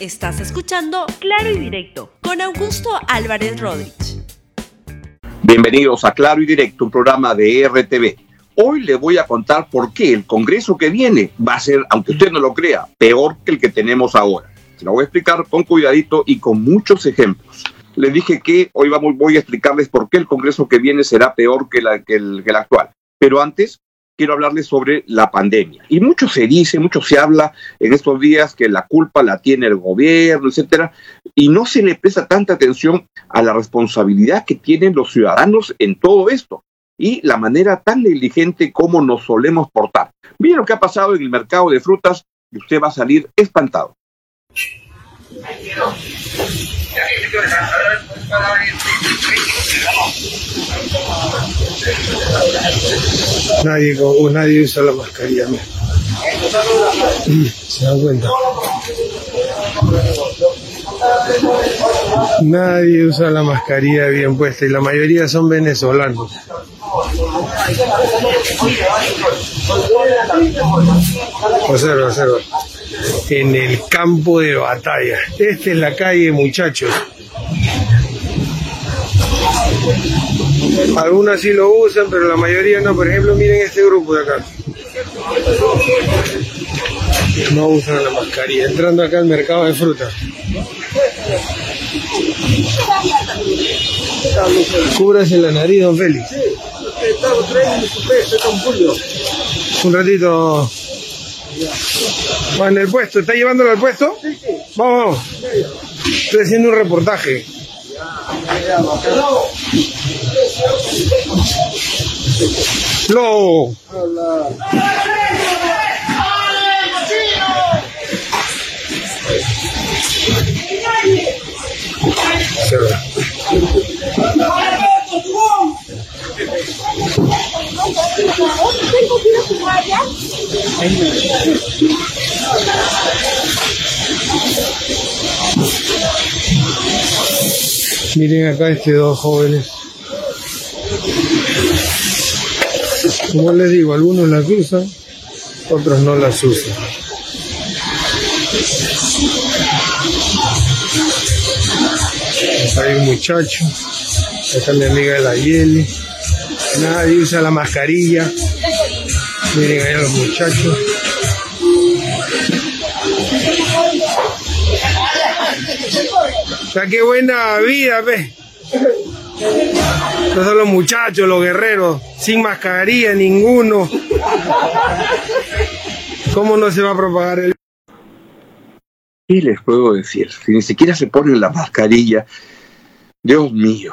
Estás escuchando Claro y Directo con Augusto Álvarez Rodríguez. Bienvenidos a Claro y Directo, un programa de RTV. Hoy le voy a contar por qué el Congreso que viene va a ser, aunque usted no lo crea, peor que el que tenemos ahora. Se lo voy a explicar con cuidadito y con muchos ejemplos. Le dije que hoy vamos, voy a explicarles por qué el Congreso que viene será peor que, el actual. Pero antes, quiero hablarles sobre la pandemia. Y mucho se dice, mucho se habla en estos días que la culpa la tiene el gobierno, etcétera, y no se le presta tanta atención a la responsabilidad que tienen los ciudadanos en todo esto y la manera tan negligente como nos solemos portar. Miren lo que ha pasado en el mercado de frutas y usted va a salir espantado. Nadie, nadie usa la mascarilla. ¿Se dan cuenta? Nadie usa la mascarilla bien puesta y la mayoría son venezolanos. Observa, observa. En el campo de batalla. Esta es la calle, muchachos. Algunas sí lo usan, pero la mayoría no. Por ejemplo, miren este grupo de acá. No usan la mascarilla. Entrando acá al mercado de frutas. Cúbrase la nariz, don Félix. Un ratito. Va en el puesto. ¿Está llevándolo al puesto? Vamos, vamos. Estoy haciendo un reportaje. Miren acá estos dos jóvenes. Como les digo, algunos las usan, otros no las usan. Acá hay un muchacho, acá mi amiga la Yeli. Nadie usa la mascarilla. Miren allá los muchachos. O sea, qué buena vida, ve. Estos son los muchachos, los guerreros, sin mascarilla ninguno. ¿Cómo no se va a propagar el ¿Qué les puedo decir? Si ni siquiera se ponen la mascarilla, Dios mío,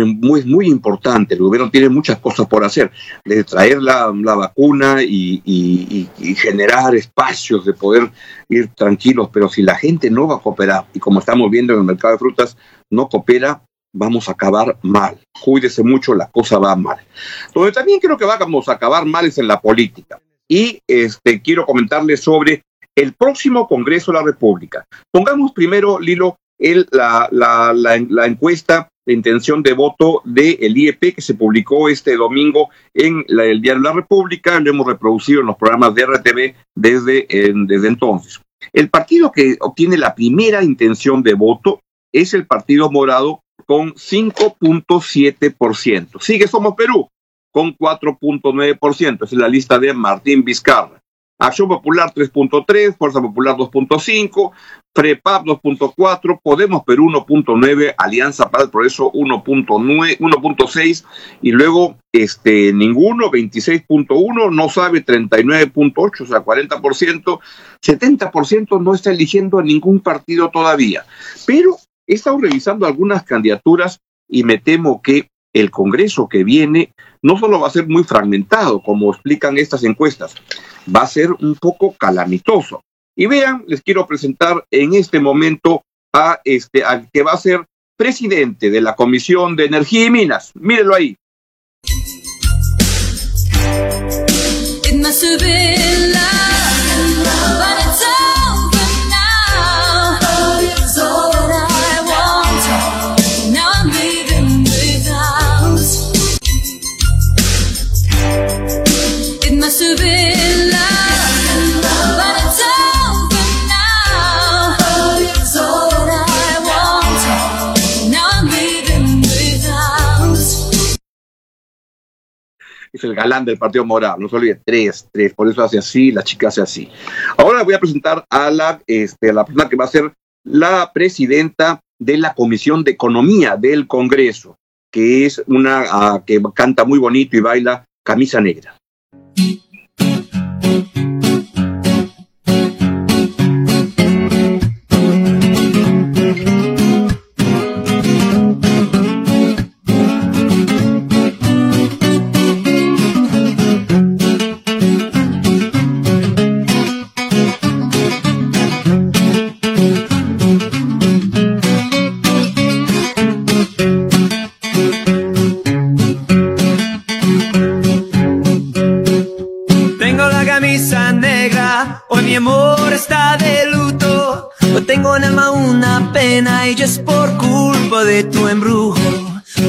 es muy importante, el gobierno tiene muchas cosas por hacer, de traer la, la vacuna y, y, generar espacios de poder ir tranquilos, pero si la gente no va a cooperar, y como estamos viendo en el mercado de frutas, no coopera, vamos a acabar mal. Cuídese mucho, la cosa va mal. Donde también creo que vamos a acabar mal es en la política. Y este, quiero comentarles sobre el próximo Congreso de la República. Pongamos primero, Lilo, el, la, la encuesta de intención de voto del de IEP que se publicó este domingo en la, el Diario la República, lo hemos reproducido en los programas de RTV desde, desde entonces. El partido que obtiene la primera intención de voto es el Partido Morado con 5.7%. Sigue Somos Perú con 4.9%. Es la lista de Martín Vizcarra. Acción Popular 3.3, Fuerza Popular 2.5, FREPAP 2.4, Podemos Perú 1.9, Alianza para el Progreso 1.6 y luego este ninguno 26.1, no sabe 39.8, o sea 40%, 70% no está eligiendo a ningún partido todavía. Pero he estado revisando algunas candidaturas y me temo que el Congreso que viene no solo va a ser muy fragmentado, como explican estas encuestas, va a ser un poco calamitoso. Y vean, les quiero presentar en este momento a este al que va a ser presidente de la Comisión de Energía y Minas. Mírenlo ahí. El galán del Partido Moral, no se olvide, tres, tres, por eso hace así, la chica hace así. Ahora voy a presentar a la, este, la persona que va a ser la presidenta de la Comisión de Economía del Congreso, que es una ah, que canta muy bonito y baila camisa negra. Tengo en alma una pena y es por culpa de tu embrujo.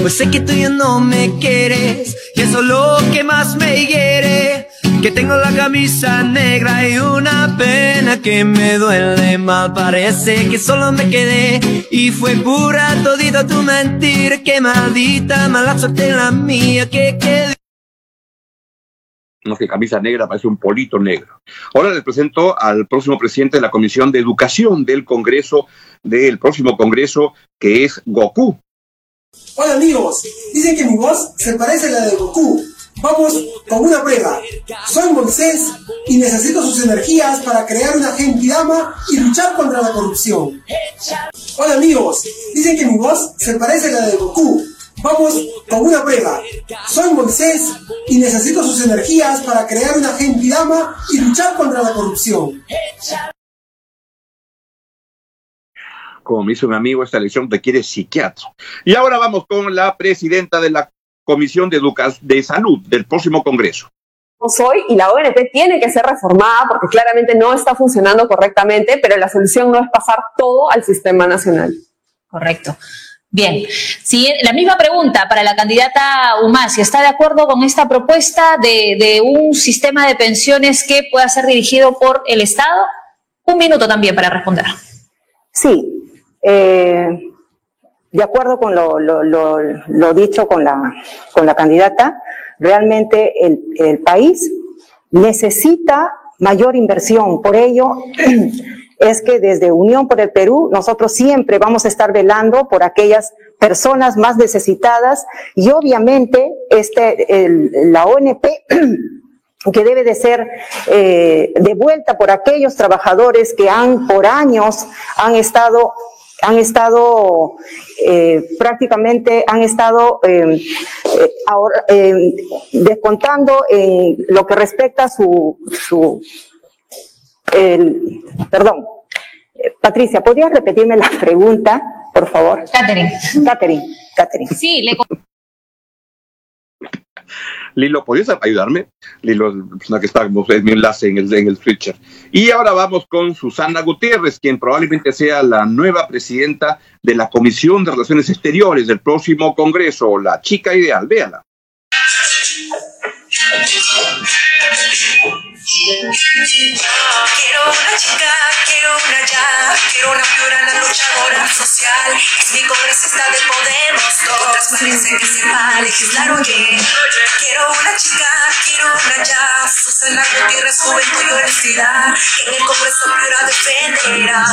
Pues sé que tú ya no me quieres, y eso es lo que más me hiere. Que tengo la camisa negra y una pena que me duele mal. Parece que solo me quedé y fue pura todita tu mentir. Que maldita mala suerte la mía que. No sé, camisa negra, parece un polito negro. Ahora les presento al próximo presidente de la Comisión de Educación del Congreso, del próximo Congreso, que es Goku. Hola amigos, dicen que mi voz se parece a la de Goku. Vamos con una prueba. Soy Moisés y necesito sus energías para crear una Genkidama y luchar contra la corrupción. Hola amigos, dicen que mi voz se parece a la de Goku. Vamos con una prueba. Soy Moisés y necesito sus energías para crear una Genkidama y luchar contra la corrupción. Como me hizo mi amigo, esta elección requiere psiquiatra. Y ahora vamos con la presidenta de la Comisión de, Educa de Salud del próximo Congreso. soy y la ONP tiene que ser reformada porque claramente no está funcionando correctamente, pero la solución no es pasar todo al sistema nacional. Correcto. Bien, si la misma pregunta para la candidata Umasi. ¿Está de acuerdo con esta propuesta de, un sistema de pensiones que pueda ser dirigido por el Estado? Un minuto también para responder. Sí, eh, de acuerdo con lo, lo, dicho con la, candidata, realmente el país necesita mayor inversión. Por ello, es que desde Unión por el Perú nosotros siempre vamos a estar velando por aquellas personas más necesitadas y obviamente este, la ONP que debe de ser eh, devuelta por aquellos trabajadores que han por años han estado han estado eh, prácticamente han estado eh, ahora, descontando en lo que respecta a su el, perdón, Patricia, ¿podrías repetirme la pregunta, por favor? Catherine. Catherine, Catherine. Sí, le Lilo, ¿podrías ayudarme? Lilo, la persona que está es mi enlace en el, en el switcher. Y ahora vamos con Susana Gutiérrez, quien probablemente sea la nueva presidenta de la Comisión de Relaciones Exteriores del próximo Congreso, la chica ideal. Véala. Quiero una chica, quiero una ya, quiero una piurana luchadora social. Es mi congresista de Podemos, todas parece que sepa legislar, oye. Quiero una chica, quiero una ya, Susana Gutiérrez, juventud y honestidad. En el Congreso Piura defenderá.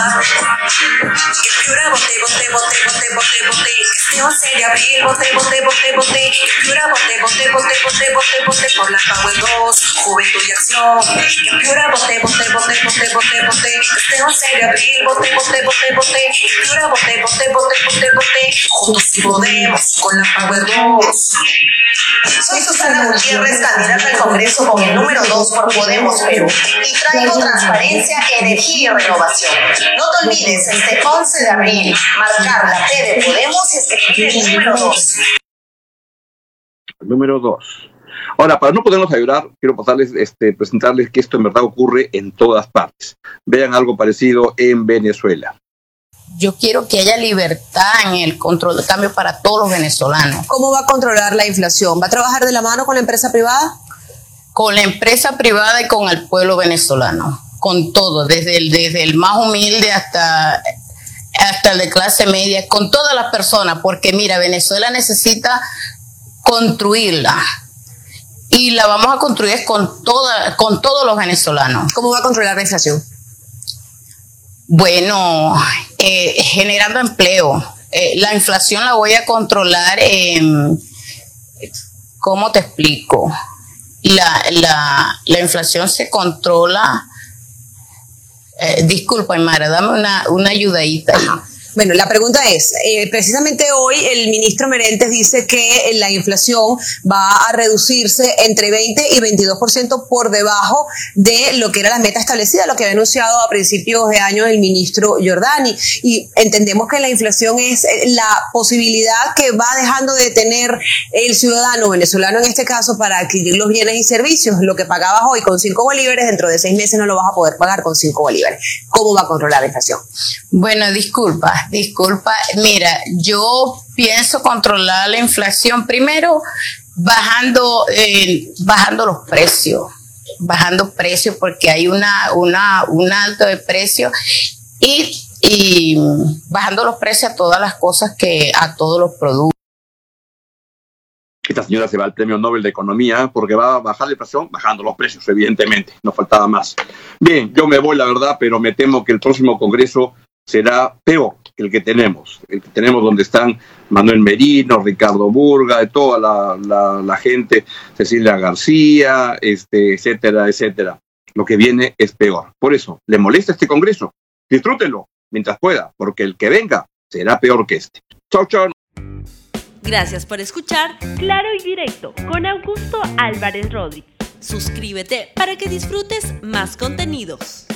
Que Piura vote, vote, vote, vote, vote, vote. Que este 11 de abril vote, vote, vote, vote. Que Piura vote, vote, vote, vote, vote, vote por la Power 2, juventud y acción. Que Piura vote, vote, vote, vote, vote, vote. Este 11 de abril vote, vote, vote, vote. Que Piura vote, vote, vote, vote, vote. Juntos si podemos con la Power 2. Soy Susana Gutiérrez, candidata al Congreso con el número 2 por Podemos Perú. Y traigo transparencia, energía y renovación. No te olvides, este 11 de abril, marcar la T de Podemos y escribir el número 2. Número 2. Ahora, para no podernos ayudar, quiero pasarles, este, presentarles que esto en verdad ocurre en todas partes. Vean algo parecido en Venezuela. Yo quiero que haya libertad en el control de cambio para todos los venezolanos. ¿Cómo va a controlar la inflación? ¿Va a trabajar de la mano con la empresa privada? Con la empresa privada y con el pueblo venezolano. Con todo, desde el, desde el más humilde hasta, hasta el de clase media, con todas las personas, porque mira, Venezuela necesita construirla. Y y la vamos a construir con, toda, con todos los venezolanos. ¿Cómo va a controlar la inflación? Bueno, eh, generando empleo. Eh, la inflación la voy a controlar ¿cómo te explico? La, la, la inflación se controla, eh, disculpa, Mara, dame una, una ayudadita. Bueno, la pregunta es, eh, precisamente hoy el ministro Merentes dice que la inflación va a reducirse entre 20 y 22% por debajo de lo que era la meta establecida, lo que había anunciado a principios de año el ministro Giordani. Y entendemos que la inflación es eh, la posibilidad que va dejando de tener el ciudadano venezolano en este caso para adquirir los bienes y servicios. Lo que pagabas hoy con 5 bolívares, dentro de 6 meses no lo vas a poder pagar con 5 bolívares. ¿Cómo va a controlar la inflación? Bueno, disculpa disculpa. Mira, yo pienso controlar la inflación primero bajando, eh, bajando los precios, bajando precios porque hay una, una, un alto de precio y, y bajando los precios a todas las cosas que, a todos los productos. Esta señora se va al premio Nobel de Economía porque va a bajar la inflación bajando los precios, evidentemente, no faltaba más. Bien, yo me voy, la verdad, pero me temo que el próximo Congreso será peor el que tenemos, el que tenemos donde están Manuel Merino, Ricardo Burga, de toda la, la, gente, Cecilia García, este, etcétera, etcétera. Lo que viene es peor. Por eso, ¿le molesta este Congreso? Disfrútenlo mientras pueda, porque el que venga será peor que este. Chao, chao. Gracias por escuchar Claro y Directo con Augusto Álvarez Rodríguez. Suscríbete para que disfrutes más contenidos.